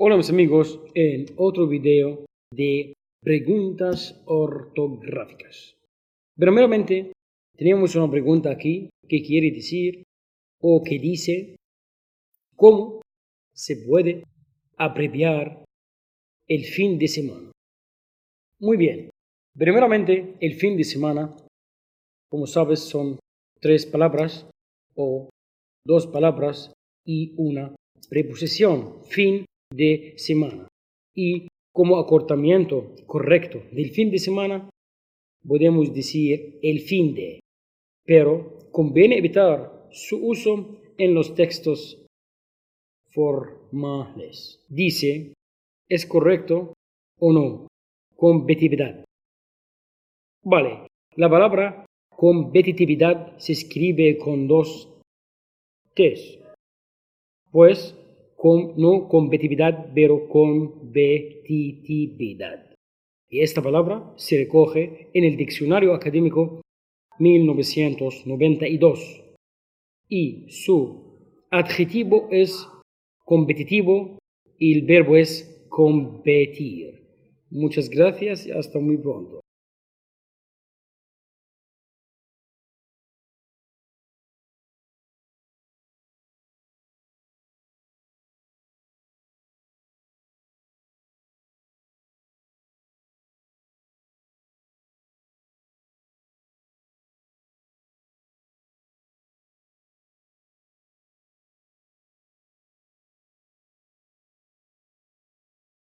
Hola mis amigos, en otro video de preguntas ortográficas. Primeramente, tenemos una pregunta aquí que quiere decir o que dice cómo se puede abreviar el fin de semana. Muy bien, primeramente el fin de semana, como sabes, son tres palabras o dos palabras y una preposición, fin de semana. Y como acortamiento correcto del fin de semana, podemos decir el fin de, pero conviene evitar su uso en los textos formales. Dice, ¿es correcto o no? Competitividad. Vale, la palabra competitividad se escribe con dos T's. Pues no competitividad, pero competitividad. Y esta palabra se recoge en el Diccionario Académico 1992 y su adjetivo es competitivo y el verbo es competir. Muchas gracias y hasta muy pronto.